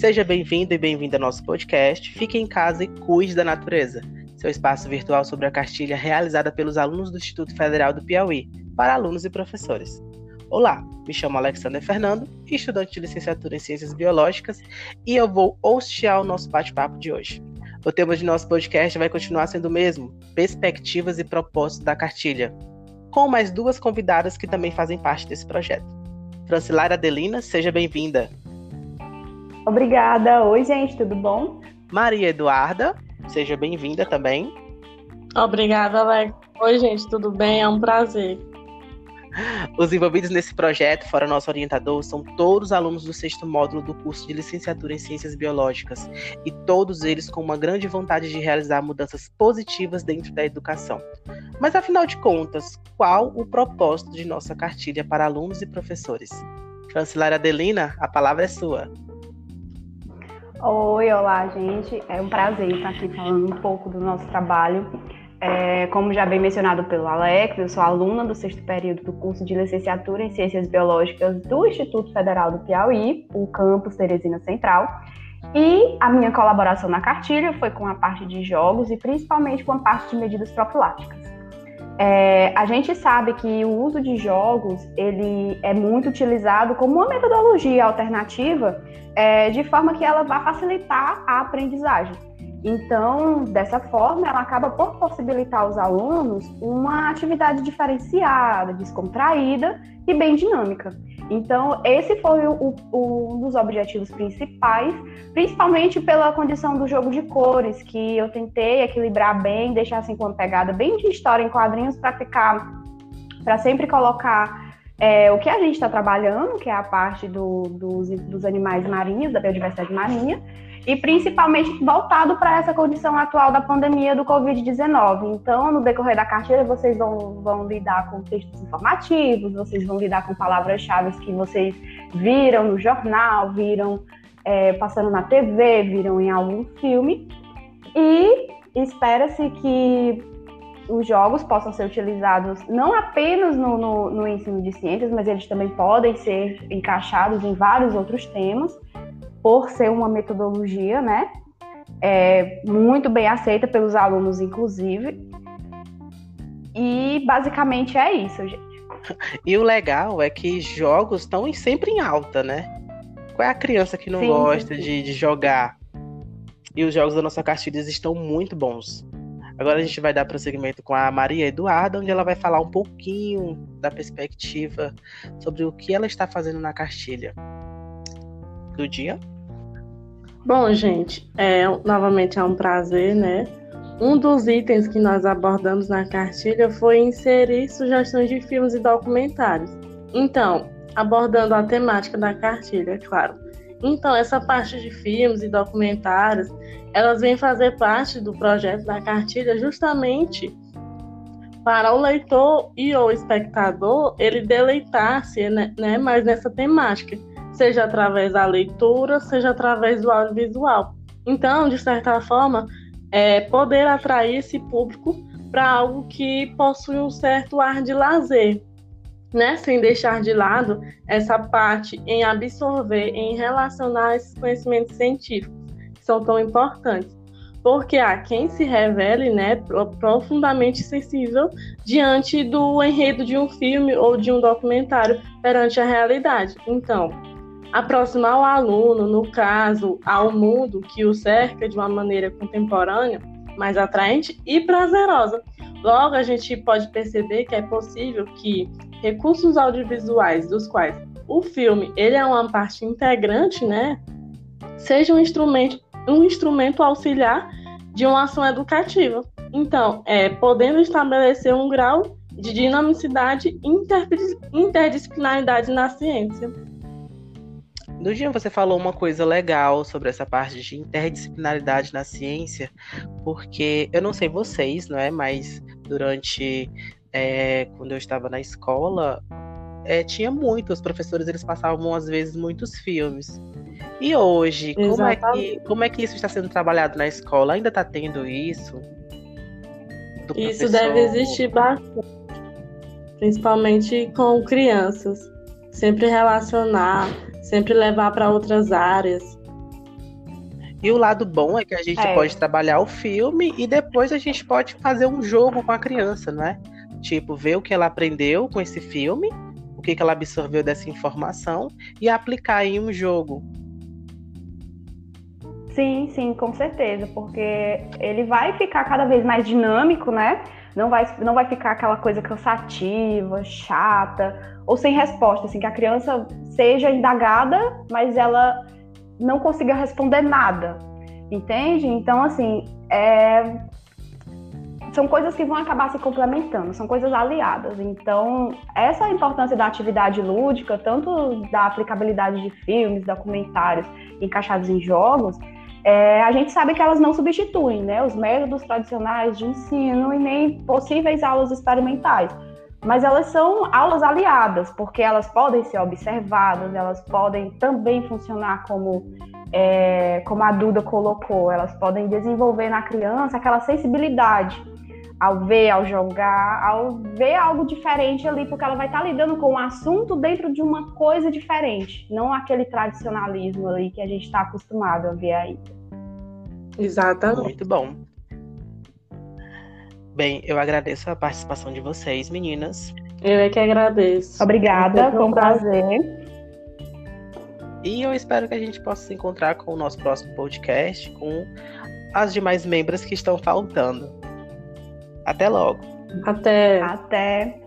Seja bem-vindo e bem-vinda ao nosso podcast. Fique em casa e cuide da natureza. Seu espaço virtual sobre a cartilha realizada pelos alunos do Instituto Federal do Piauí, para alunos e professores. Olá, me chamo Alexander Fernando, estudante de licenciatura em Ciências Biológicas, e eu vou hostear o nosso bate-papo de hoje. O tema de nosso podcast vai continuar sendo o mesmo: perspectivas e propósitos da cartilha, com mais duas convidadas que também fazem parte desse projeto. Francilara Adelina, seja bem-vinda. Obrigada. Oi, gente, tudo bom? Maria Eduarda, seja bem-vinda também. Obrigada, Alex. Oi, gente, tudo bem? É um prazer. Os envolvidos nesse projeto, fora nosso orientador, são todos alunos do sexto módulo do curso de licenciatura em Ciências Biológicas e todos eles com uma grande vontade de realizar mudanças positivas dentro da educação. Mas afinal de contas, qual o propósito de nossa cartilha para alunos e professores? Francilara Adelina, a palavra é sua. Oi, olá, gente. É um prazer estar aqui falando um pouco do nosso trabalho. É, como já bem mencionado pelo Alex, eu sou aluna do sexto período do curso de licenciatura em Ciências Biológicas do Instituto Federal do Piauí, o campus Teresina Central. E a minha colaboração na cartilha foi com a parte de jogos e principalmente com a parte de medidas profiláticas. É, a gente sabe que o uso de jogos ele é muito utilizado como uma metodologia alternativa, é, de forma que ela vai facilitar a aprendizagem. Então, dessa forma, ela acaba por possibilitar aos alunos uma atividade diferenciada, descontraída e bem dinâmica. Então, esse foi o, o, um dos objetivos principais, principalmente pela condição do jogo de cores, que eu tentei equilibrar bem, deixar assim com uma pegada bem de história em quadrinhos para ficar, para sempre colocar é, o que a gente está trabalhando, que é a parte do, dos, dos animais marinhos, da biodiversidade marinha, e principalmente voltado para essa condição atual da pandemia do Covid-19. Então, no decorrer da carteira, vocês vão, vão lidar com textos informativos, vocês vão lidar com palavras-chave que vocês viram no jornal, viram é, passando na TV, viram em algum filme. E espera-se que os jogos possam ser utilizados não apenas no, no, no ensino de ciências, mas eles também podem ser encaixados em vários outros temas por ser uma metodologia, né? É, muito bem aceita pelos alunos, inclusive. E basicamente é isso, gente. E o legal é que jogos estão sempre em alta, né? Qual é a criança que não sim, gosta sim. De, de jogar? E os jogos da nossa cartilha estão muito bons. Agora a gente vai dar prosseguimento com a Maria Eduarda, onde ela vai falar um pouquinho da perspectiva sobre o que ela está fazendo na cartilha do dia? Bom, gente, é, novamente é um prazer, né? Um dos itens que nós abordamos na cartilha foi inserir sugestões de filmes e documentários. Então, abordando a temática da cartilha, é claro. Então, essa parte de filmes e documentários, elas vêm fazer parte do projeto da cartilha justamente para o leitor e o espectador ele deleitar-se né, né, mais nessa temática seja através da leitura, seja através do audiovisual. Então, de certa forma, é poder atrair esse público para algo que possui um certo ar de lazer, né? Sem deixar de lado essa parte em absorver, em relacionar esses conhecimentos científicos que são tão importantes. Porque há quem se revele né, profundamente sensível diante do enredo de um filme ou de um documentário perante a realidade. Então, aproximar o aluno, no caso, ao mundo que o cerca de uma maneira contemporânea, mais atraente e prazerosa. Logo, a gente pode perceber que é possível que recursos audiovisuais, dos quais o filme ele é uma parte integrante, né, seja um instrumento, um instrumento auxiliar de uma ação educativa. Então, é, podendo estabelecer um grau de dinamicidade e interdisciplinaridade na ciência. Dia você falou uma coisa legal sobre essa parte de interdisciplinaridade na ciência, porque eu não sei vocês, não é? Mas durante é, quando eu estava na escola, é, tinha muito, os professores eles passavam às vezes muitos filmes. E hoje, como é, que, como é que isso está sendo trabalhado na escola? Ainda está tendo isso? Isso deve existir bastante, principalmente com crianças. Sempre relacionar sempre levar para outras áreas. E o lado bom é que a gente é. pode trabalhar o filme e depois a gente pode fazer um jogo com a criança, não é? Tipo, ver o que ela aprendeu com esse filme, o que, que ela absorveu dessa informação e aplicar em um jogo. Sim, sim, com certeza, porque ele vai ficar cada vez mais dinâmico, né? Não vai, não vai ficar aquela coisa cansativa, chata, ou sem resposta, assim, que a criança seja indagada, mas ela não consiga responder nada, entende? Então, assim, é... são coisas que vão acabar se complementando, são coisas aliadas. Então, essa é importância da atividade lúdica, tanto da aplicabilidade de filmes, documentários encaixados em jogos, é, a gente sabe que elas não substituem né, os métodos tradicionais de ensino e nem possíveis aulas experimentais. Mas elas são aulas aliadas, porque elas podem ser observadas, elas podem também funcionar como, é, como a Duda colocou, elas podem desenvolver na criança aquela sensibilidade ao ver, ao jogar, ao ver algo diferente ali, porque ela vai estar lidando com um assunto dentro de uma coisa diferente, não aquele tradicionalismo ali que a gente está acostumado a ver aí. Exatamente. Muito bom. Bem, eu agradeço a participação de vocês, meninas. Eu é que agradeço. Obrigada, foi um prazer. E eu espero que a gente possa se encontrar com o nosso próximo podcast, com as demais membros que estão faltando. Até logo. Até. Até.